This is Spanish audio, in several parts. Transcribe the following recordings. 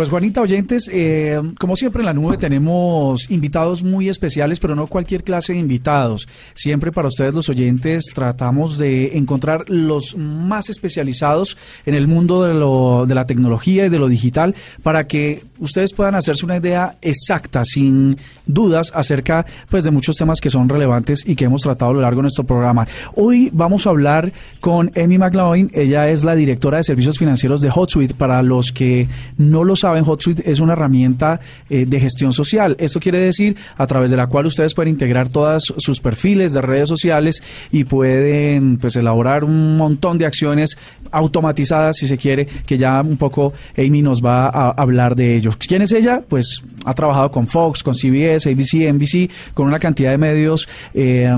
Pues Juanita, oyentes, eh, como siempre en la nube tenemos invitados muy especiales, pero no cualquier clase de invitados. Siempre para ustedes los oyentes tratamos de encontrar los más especializados en el mundo de, lo, de la tecnología y de lo digital para que ustedes puedan hacerse una idea exacta, sin dudas, acerca pues, de muchos temas que son relevantes y que hemos tratado a lo largo de nuestro programa. Hoy vamos a hablar con Amy McLaughlin, ella es la directora de servicios financieros de HotSuite. Para los que no lo saben, saben, HotSuite es una herramienta eh, de gestión social. Esto quiere decir a través de la cual ustedes pueden integrar todos sus perfiles de redes sociales y pueden pues elaborar un montón de acciones automatizadas, si se quiere, que ya un poco Amy nos va a hablar de ello. ¿Quién es ella? Pues ha trabajado con Fox, con CBS, ABC, NBC, con una cantidad de medios eh,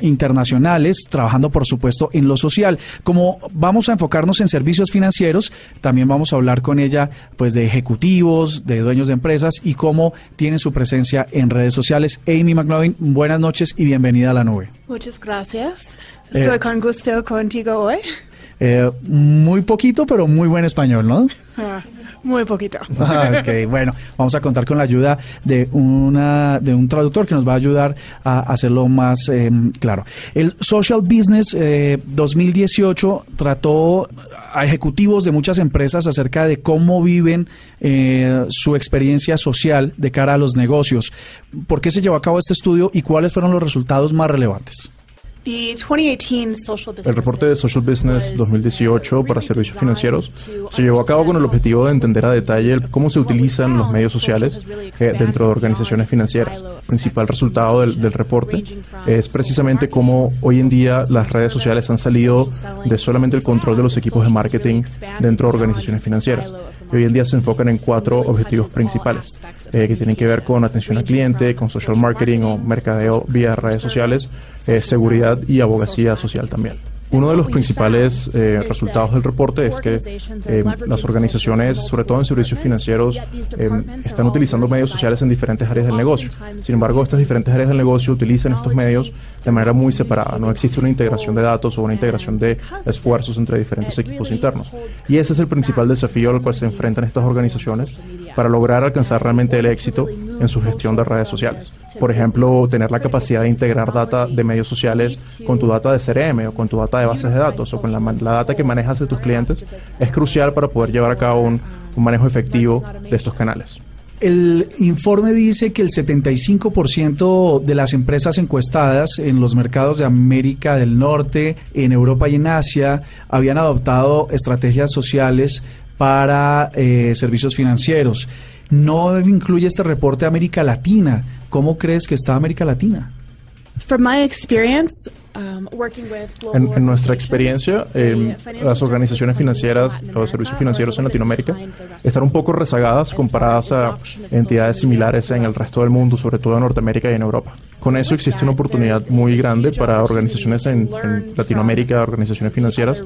internacionales, trabajando por supuesto en lo social. Como vamos a enfocarnos en servicios financieros, también vamos a hablar con ella pues de ejecutivos, de dueños de empresas y cómo tienen su presencia en redes sociales. Amy McLovin, buenas noches y bienvenida a la nube. Muchas gracias. Estoy eh, con gusto contigo hoy. Eh, muy poquito, pero muy buen español, ¿no? Muy poquito. Ok, bueno, vamos a contar con la ayuda de una de un traductor que nos va a ayudar a hacerlo más em, claro. El Social Business 2018 eh, trató a ejecutivos de muchas empresas acerca de cómo viven eh, su experiencia social de cara a los negocios. ¿Por qué se llevó a cabo este estudio y cuáles fueron los resultados más relevantes? El reporte de Social Business 2018 para servicios financieros se llevó a cabo con el objetivo de entender a detalle cómo se utilizan los medios sociales eh, dentro de organizaciones financieras. El principal resultado del, del reporte es precisamente cómo hoy en día las redes sociales han salido de solamente el control de los equipos de marketing dentro de organizaciones financieras. y hoy en día se enfocan en cuatro objetivos principales eh, que tienen que ver con atención al cliente, con social marketing o mercadeo vía redes sociales, eh, seguridad y abogacía social también. Uno de los principales eh, resultados del reporte es que eh, las organizaciones, sobre todo en servicios financieros, están utilizando medios sociales en diferentes áreas del negocio. Sin embargo, estas diferentes áreas del negocio utilizan estos medios de manera muy separada. No existe una integración de datos o una integración de esfuerzos entre diferentes equipos internos. Y ese es el principal desafío al cual se enfrentan estas organizaciones para lograr alcanzar realmente el éxito en su gestión de redes sociales. Por ejemplo, tener la capacidad de integrar data de medios sociales con tu data de CRM o con tu data de bases de datos o con la, data que manejas de tus clientes es crucial para poder llevar a cabo un, manejo efectivo de estos canales. El informe dice que el 75% de las empresas encuestadas en los mercados de América del Norte, en Europa y en Asia habían adoptado estrategias sociales para eh, servicios financieros. No incluye este reporte América Latina. ¿Cómo crees que está América Latina? From my experience, Um, en, nuestra experiencia, eh, las organizaciones financieras, los servicios financieros en Latinoamérica, están un poco rezagadas comparadas a entidades similares en el resto del mundo, sobre todo en Norteamérica y en Europa. Con eso existe una oportunidad muy grande para organizaciones en, Latinoamérica, organizaciones financieras,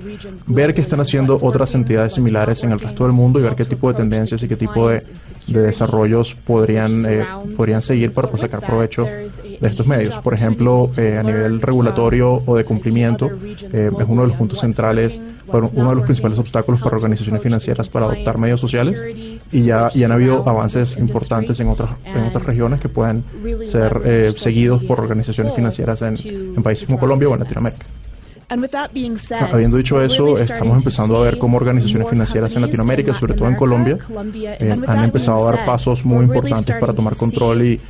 ver qué están haciendo otras entidades similares en el resto del mundo y ver qué tipo de tendencias y qué tipo de, desarrollos podrían, eh, podrían seguir para sacar provecho de estos medios. Por ejemplo, eh, a nivel regulatorio, o de cumplimiento eh, es uno de los puntos centrales, uno de los principales obstáculos para organizaciones financieras para adoptar medios sociales y ya, y han habido avances importantes en otras, en otras regiones que pueden ser eh, seguidos por organizaciones financieras en, en países como Colombia o en Latinoamérica. Habiendo dicho eso, estamos empezando a ver cómo organizaciones financieras en Latinoamérica, sobre todo en Colombia, eh, han empezado a dar pasos muy importantes para tomar control y,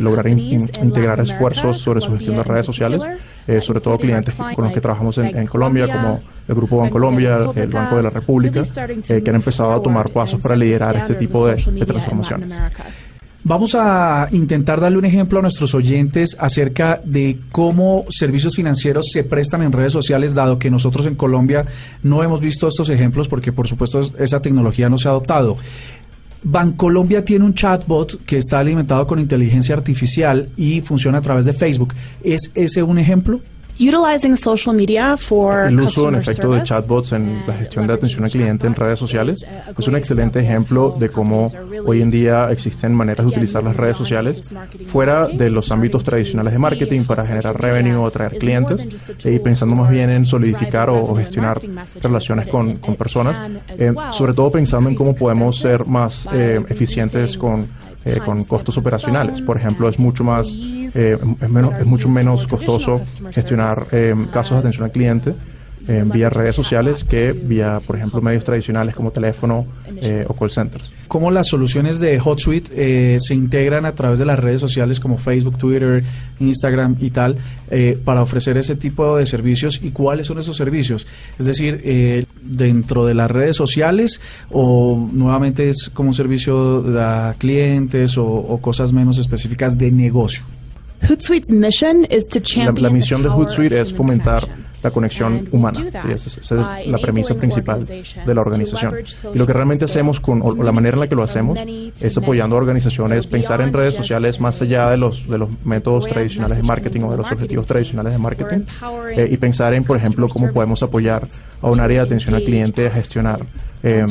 lograr integrar esfuerzos sobre su gestión de redes sociales, eh, sobre todo clientes con los que trabajamos en, Colombia, como el Grupo Bancolombia, el Banco de la República, eh, que han empezado a tomar pasos para liderar este tipo de transformaciones. Vamos a intentar darle un ejemplo a nuestros oyentes acerca de cómo servicios financieros se prestan en redes sociales, dado que nosotros en Colombia no hemos visto estos ejemplos porque por supuesto esa tecnología no se ha adoptado. Bancolombia tiene un chatbot que está alimentado con inteligencia artificial y funciona a través de Facebook. ¿Es ese un ejemplo? Utilizing social media for el uso en efecto de chatbots en la gestión de atención al cliente en redes sociales es un excelente ejemplo de cómo hoy en día existen maneras de utilizar las redes sociales fuera de los ámbitos tradicionales de marketing para generar revenue o atraer clientes y pensando más bien en solidificar o, gestionar relaciones con, con personas, eh, sobre todo pensando en cómo podemos ser más eh, eficientes con, eh, con costos operacionales. Por ejemplo, es mucho más eh, es, menos, es mucho menos costoso gestionar eh, casos de atención al cliente eh, vía redes sociales que vía, por ejemplo, medios tradicionales como teléfono o call centers. ¿Cómo las soluciones de HotSuite se integran a través de las redes sociales como Facebook, Twitter, Instagram y tal para ofrecer ese tipo de servicios y cuáles son esos servicios? Es decir, dentro de las redes sociales o nuevamente es como un servicio a clientes o cosas menos específicas de negocio? Hootsuite's mission is to champion la, la misión de Hootsuite es fomentar la conexión humana. Sí, esa, es la premisa principal de la organización. Y lo que realmente hacemos con, o la manera en la que lo hacemos es apoyando a organizaciones, pensar en redes sociales más allá de los, de los métodos tradicionales de marketing o de los objetivos tradicionales de marketing eh, y pensar en, por ejemplo, cómo podemos apoyar a un área de atención al cliente a gestionar eh,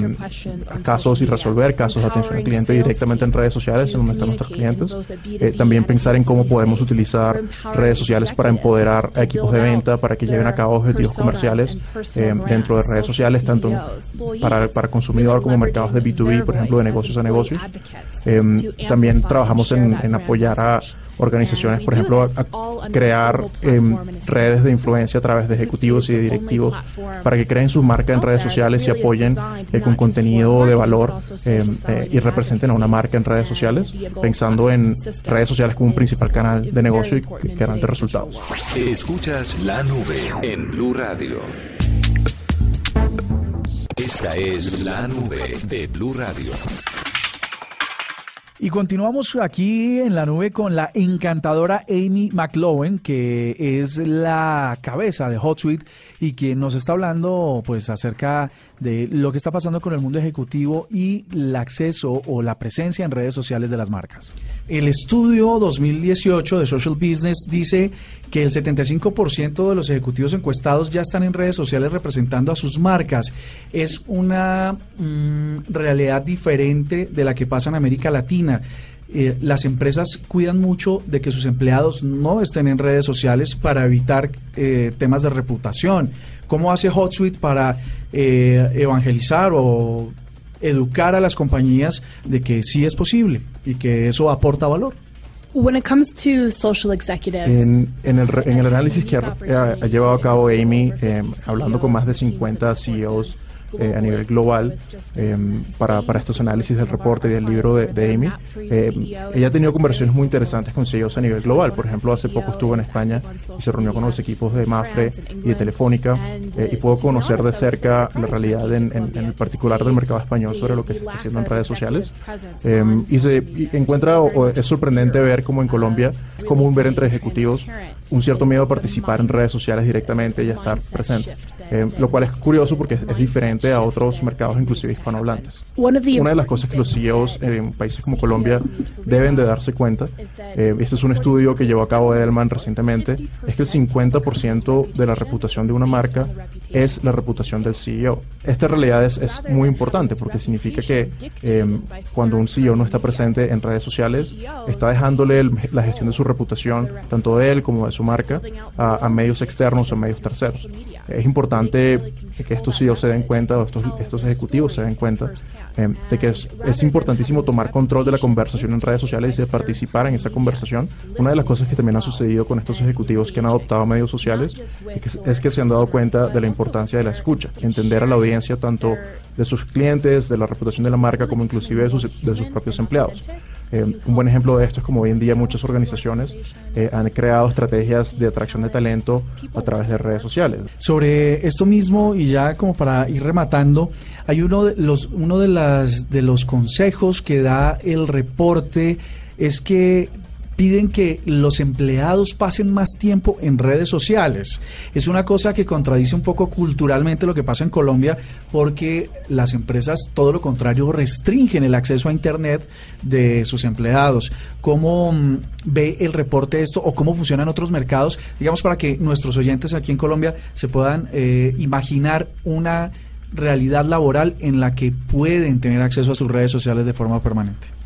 casos y resolver casos de atención al cliente directamente en redes sociales, en donde están nuestros clientes. Eh, también pensar en cómo podemos utilizar redes sociales para empoderar a equipos de venta, para que lleven a cabo objetivos comerciales eh, dentro de redes sociales, tanto para, para consumidor como mercados de B2B, por ejemplo, de negocios a negocios. Em, también trabajamos en, en apoyar a organizaciones, por ejemplo, a, crear em, redes de influencia a través de ejecutivos y de directivos para que creen su marca en redes sociales y apoyen eh, con contenido de valor em, eh, y representen a una marca en redes sociales, pensando en redes sociales como un principal canal de negocio y canal de resultados. Escuchas la nube en Blue Radio. Esta es la nube de Blue Radio. Y continuamos aquí en la nube con la encantadora Amy McLowen, que es la cabeza de HotSuite y quien nos está hablando pues acerca de lo que está pasando con el mundo ejecutivo y el acceso o la presencia en redes sociales de las marcas. El estudio 2018 de Social Business dice que el 75% de los ejecutivos encuestados ya están en redes sociales representando a sus marcas. Es una mm, realidad diferente de la que pasa en América Latina. Eh, las empresas cuidan mucho de que sus empleados no estén en redes sociales para evitar eh, temas de reputación. ¿Cómo hace HotSuite para eh, evangelizar o educar a las compañías de que sí es posible y que eso aporta valor? When it comes to social executives, en, en, el, en el análisis que ha, ha, llevado a cabo Amy, hablando con más de 50 CEOs, eh, a nivel global em, para, para, estos análisis del reporte y del libro de, Amy. Eh, ella ha tenido conversaciones muy interesantes con CEOs a nivel global. Por ejemplo, hace poco estuvo en España y se reunió con los equipos de Mafre y de Telefónica eh, y pudo conocer de cerca la realidad en, en, particular del mercado español sobre lo que se está haciendo en redes sociales. Em, y se encuentra, o, es sorprendente ver cómo en Colombia es común ver entre ejecutivos un cierto miedo a participar en redes sociales directamente y a estar presente. lo cual es curioso porque es diferente a otros mercados, inclusive hispanohablantes. Una de las cosas que los CEOs en países como Colombia deben de darse cuenta, eh, este es un estudio que llevó a cabo Edelman recientemente, es que el 50% de la reputación de una marca es la reputación del CEO. Esta realidad es, es muy importante porque significa que eh, cuando un CEO no está presente en redes sociales, está dejándole la gestión de su reputación, tanto de él como de su marca, a, a medios externos o medios terceros. Es importante que estos CEOs se den cuenta o estos, estos ejecutivos se den cuenta eh, de que es, es, importantísimo tomar control de la conversación en redes sociales y de participar en esa conversación. Una de las cosas que también ha sucedido con estos ejecutivos que han adoptado medios sociales es que se han dado cuenta de la importancia de la escucha, entender a la audiencia tanto de sus clientes, de la reputación de la marca, como inclusive de sus, de sus propios empleados. Eh, un buen ejemplo de esto es como hoy en día muchas organizaciones eh, han creado estrategias de atracción de talento a través de redes sociales. Sobre esto mismo y ya como para ir rematando, hay uno de los uno de las de los consejos que da el reporte es que piden que los empleados pasen más tiempo en redes sociales. Es una cosa que contradice un poco culturalmente lo que pasa en Colombia porque las empresas, todo lo contrario, restringen el acceso a Internet de sus empleados. ¿Cómo mm, ve el reporte esto o cómo funcionan otros mercados? Digamos, para que nuestros oyentes aquí en Colombia se puedan eh, imaginar una realidad laboral en la que pueden tener acceso a sus redes sociales de forma permanente.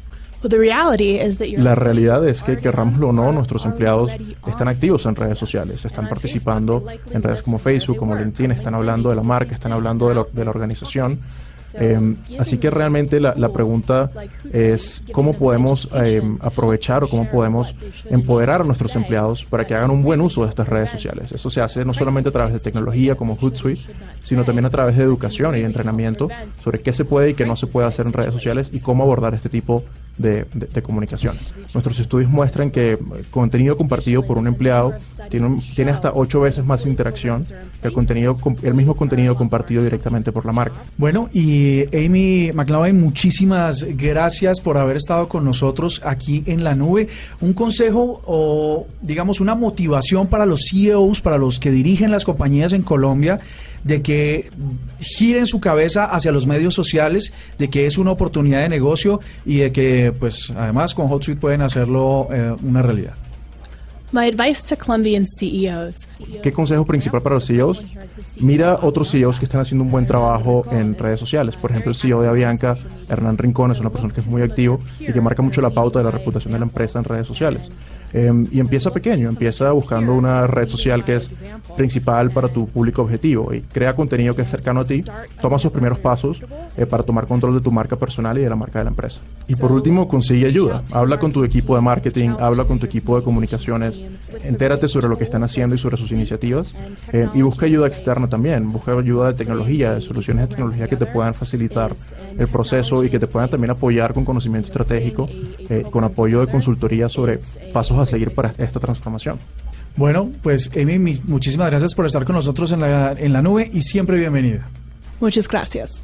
La realidad es que, querrámoslo o no, nuestros empleados están activos en redes sociales, están participando en redes como Facebook, como LinkedIn, están hablando de la marca, están hablando de, de la organización. Em, así que realmente la, pregunta es cómo podemos em, aprovechar o cómo podemos empoderar a nuestros empleados para que hagan un buen uso de estas redes sociales. Eso se hace no solamente a través de tecnología como Hootsuite, sino también a través de educación y entrenamiento sobre qué se puede y qué no se puede hacer en redes sociales y cómo abordar este tipo de, comunicaciones. Nuestros estudios muestran que contenido compartido por un empleado tiene, tiene hasta ocho veces más interacción que el, contenido, el mismo contenido compartido directamente por la marca. Bueno, y Amy McLaughlin, muchísimas gracias por haber estado con nosotros aquí en la nube. Un consejo o, digamos, una motivación para los CEOs, para los que dirigen las compañías en Colombia de que giren su cabeza hacia los medios sociales, de que es una oportunidad de negocio y de que, pues, además con HotSuite pueden hacerlo eh, una realidad. CEOs. ¿Qué consejo principal para los CEOs? Mira otros CEOs que están haciendo un buen trabajo en redes sociales. Por ejemplo, el CEO de Avianca, Hernán Rincón, es una persona que es muy activo y que marca mucho la pauta de la reputación de la empresa en redes sociales. Em, y empieza pequeño, empieza buscando una red social que es principal para tu público objetivo y crea contenido que es cercano a ti, toma sus primeros pasos eh, para tomar control de tu marca personal y de la marca de la empresa. Y por último, consigue ayuda. Habla con tu equipo de marketing, habla con tu equipo de comunicaciones, entérate sobre lo que están haciendo y sobre sus iniciativas eh, y busca ayuda externa también, busca ayuda de tecnología, de soluciones de tecnología que te puedan facilitar el proceso y que te puedan también apoyar con conocimiento estratégico, eh, con apoyo de consultoría sobre pasos a seguir para esta transformación. Bueno, pues Emi, muchísimas gracias por estar con nosotros en la, en la nube y siempre bienvenida. Muchas gracias.